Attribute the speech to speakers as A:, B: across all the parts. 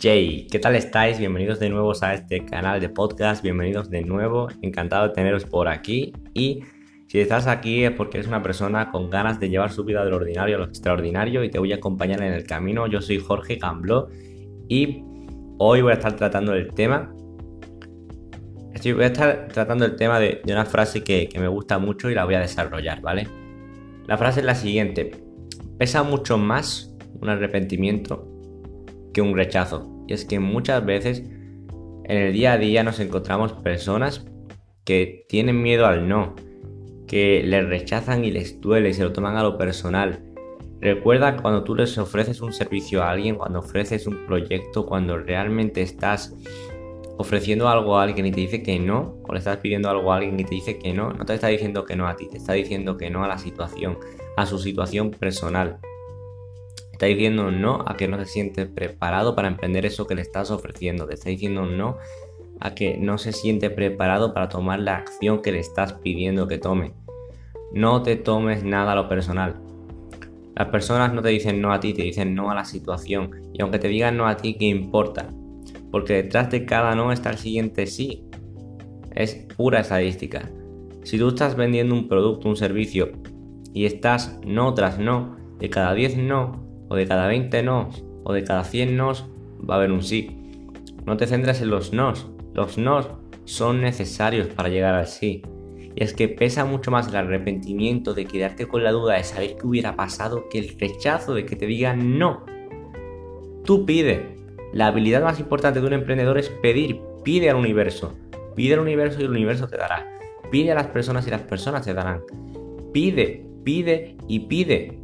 A: Jay, ¿qué tal estáis? Bienvenidos de nuevo a este canal de podcast, bienvenidos de nuevo, encantado de teneros por aquí y si estás aquí es porque eres una persona con ganas de llevar su vida de lo ordinario a lo extraordinario y te voy a acompañar en el camino. Yo soy Jorge Gambló y hoy voy a estar tratando el tema Estoy, voy a estar tratando el tema de, una frase que, me gusta mucho y la voy a desarrollar, ¿vale? La frase es la siguiente. Pesa mucho más un arrepentimiento que un rechazo. Y es que muchas veces en el día a día nos encontramos personas que tienen miedo al no, que les rechazan y les duele y se lo toman a lo personal. Recuerda cuando tú les ofreces un servicio a alguien, cuando ofreces un proyecto, cuando realmente estás ofreciendo algo a alguien y te dice que no, o le estás pidiendo algo a alguien y te dice que no, no te está diciendo que no a ti, te está diciendo que no a la situación, a su situación personal. Está diciendo no a que no se siente preparado para emprender eso que le estás ofreciendo. Te está diciendo no a que no se siente preparado para tomar la acción que le estás pidiendo que tome. No te tomes nada a lo personal. Las personas no te dicen no a ti, te dicen no a la situación. Y aunque te digan no a ti, ¿qué importa? Porque detrás de cada no está el siguiente sí. Es pura estadística. Si tú estás vendiendo un producto, un servicio, y estás no tras no, de cada 10 no, o de cada 20 no, o de cada 100 nos, va a haber un sí. No te centres en los nos. Los nos son necesarios para llegar al sí. Y es que pesa mucho más el arrepentimiento de quedarte con la duda de saber qué hubiera pasado que el rechazo de que te digan no. Tú pide. La habilidad más importante de un emprendedor es pedir. Pide al universo. Pide al universo y el universo te dará. Pide a las personas y las personas te darán. Pide, pide y pide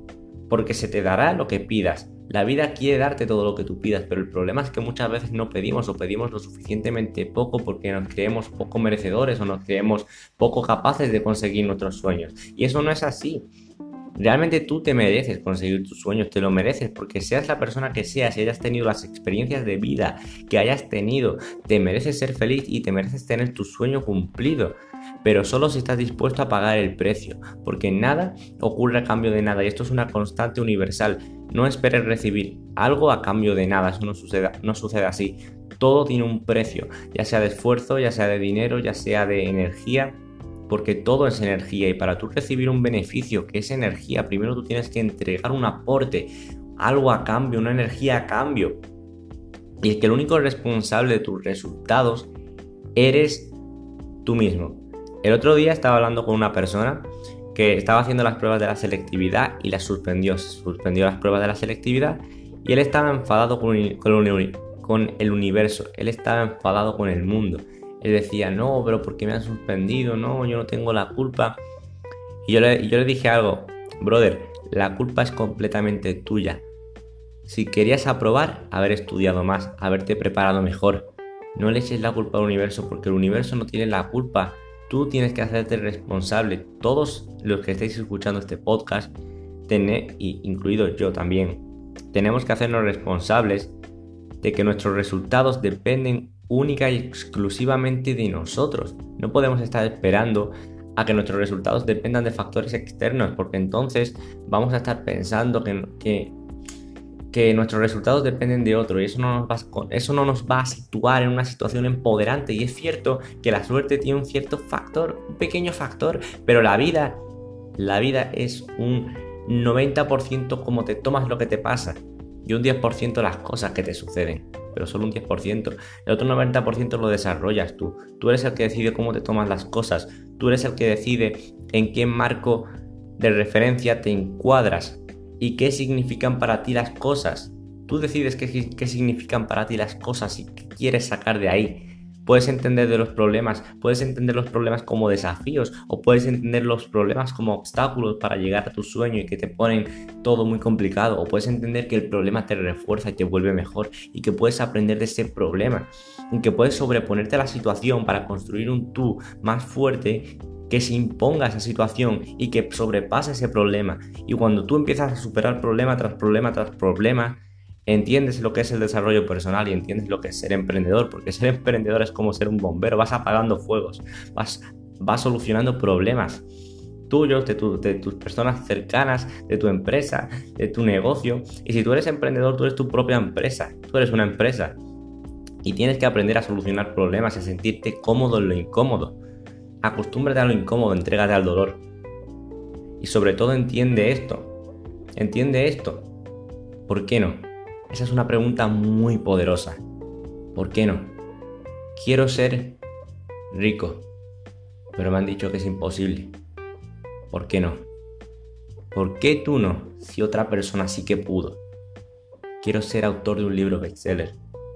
A: porque se te dará lo que pidas. La vida quiere darte todo lo que tú pidas, pero el problema es que muchas veces no pedimos o pedimos lo suficientemente poco porque nos creemos poco merecedores o nos creemos poco capaces de conseguir nuestros sueños. Y eso no es así. Realmente tú te mereces conseguir tus sueños, te lo mereces porque seas la persona que seas hayas tenido las experiencias de vida que hayas tenido, te mereces ser feliz y te mereces tener tu sueño cumplido pero solo si estás dispuesto a pagar el precio, porque nada ocurre a cambio de nada y esto es una constante universal. No esperes recibir algo a cambio de nada, eso no sucede, no sucede así. Todo tiene un precio, ya sea de esfuerzo, ya sea de dinero, ya sea de energía, porque todo es energía y para tú recibir un beneficio que es energía, primero tú tienes que entregar un aporte, algo a cambio, una energía a cambio. Y es que el único responsable de tus resultados eres tú mismo. El otro día estaba hablando con una persona que estaba haciendo las pruebas de la selectividad y las suspendió. Suspendió las pruebas de la selectividad y él estaba enfadado con, el universo. Él estaba enfadado con el mundo. Él decía, no, pero ¿por qué me han suspendido? No, yo no tengo la culpa. Y yo le, yo le dije algo, brother, la culpa es completamente tuya. Si querías aprobar, haber estudiado más, haberte preparado mejor. No le eches la culpa al universo porque el universo no tiene la culpa Tú tienes que hacerte responsable. Todos los que estáis escuchando este podcast, incluido yo también, tenemos que hacernos responsables de que nuestros resultados dependen única y exclusivamente de nosotros. No podemos estar esperando a que nuestros resultados dependan de factores externos, porque entonces vamos a estar pensando que, que nuestros resultados dependen de otro y eso no, nos va, eso no nos va a situar en una situación empoderante. Y es cierto que la suerte tiene un cierto factor, un pequeño factor, pero la vida, la vida es un 90% como te tomas lo que te pasa y un 10% las cosas que te suceden, pero solo un 10%. El otro 90% lo desarrollas tú. Tú eres el que decide cómo te tomas las cosas, tú eres el que decide en qué marco de referencia te encuadras y qué significan para ti las cosas. Tú decides qué, qué, significan para ti las cosas y qué quieres sacar de ahí. Puedes entender de los problemas, puedes entender los problemas como desafíos o puedes entender los problemas como obstáculos para llegar a tu sueño y que te ponen todo muy complicado o puedes entender que el problema te refuerza y te vuelve mejor y que puedes aprender de ese problema y que puedes sobreponerte a la situación para construir un tú más fuerte que se imponga esa situación y que sobrepase ese problema. Y cuando tú empiezas a superar problema tras problema tras problema, entiendes lo que es el desarrollo personal y entiendes lo que es ser emprendedor, porque ser emprendedor es como ser un bombero, vas apagando fuegos, vas, vas solucionando problemas tuyos, de, de, tus personas cercanas, de tu empresa, de tu negocio. Y si tú eres emprendedor, tú eres tu propia empresa, tú eres una empresa. Y tienes que aprender a solucionar problemas y a sentirte cómodo en lo incómodo. Acostúmbrate a lo incómodo, entrégate al dolor. Y sobre todo entiende esto. Entiende esto. ¿Por qué no? Esa es una pregunta muy poderosa. ¿Por qué no? Quiero ser rico, pero me han dicho que es imposible. ¿Por qué no? ¿Por qué tú no si otra persona sí que pudo? Quiero ser autor de un libro bestseller,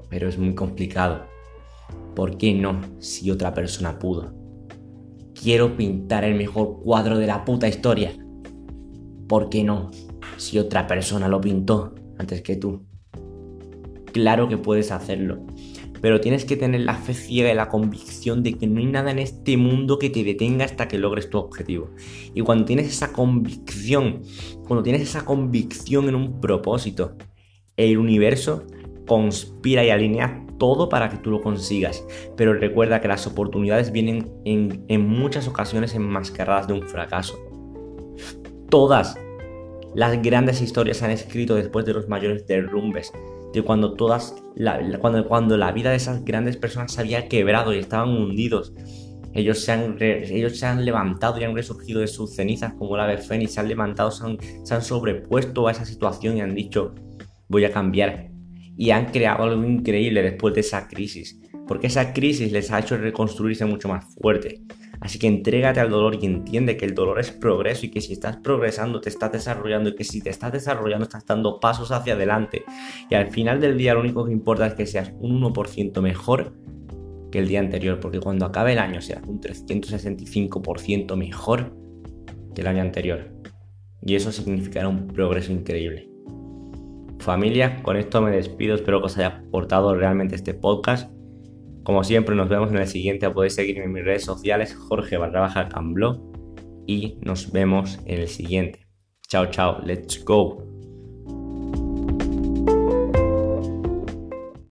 A: pero es muy complicado. ¿Por qué no si otra persona pudo? Quiero pintar el mejor cuadro de la puta historia. ¿Por qué no si otra persona lo pintó antes que tú? Claro que puedes hacerlo, pero tienes que tener la fe ciega y la convicción de que no hay nada en este mundo que te detenga hasta que logres tu objetivo. Y cuando tienes esa convicción, cuando tienes esa convicción en un propósito, el universo conspira y alinea todo para que tú lo consigas. Pero recuerda que las oportunidades vienen en, en muchas ocasiones enmascaradas de un fracaso. Todas las grandes historias se han escrito después de los mayores derrumbes de cuando todas cuando, cuando la vida de esas grandes personas se había quebrado y estaban hundidos. Ellos se, han ellos se han levantado y han resurgido de sus cenizas como la ave fénix, se han levantado, se han, se han sobrepuesto a esa situación y han dicho, voy a cambiar. Y han creado algo increíble después de esa crisis, porque esa crisis les ha hecho reconstruirse mucho más fuerte. Así que entrégate al dolor y entiende que el dolor es progreso y que si estás progresando te estás desarrollando y que si te estás desarrollando estás dando pasos hacia adelante. Y al final del día lo único que importa es que seas un 1% mejor que el día anterior, porque cuando acabe el año serás un 365% mejor que el año anterior. Y eso significará un progreso increíble. Familia, con esto me despido, espero que os haya aportado realmente este podcast como siempre, nos vemos en el siguiente. Podéis seguirme en mis redes sociales, Jorge barra baja. Y nos vemos en el siguiente. Chao, chao. Let's go.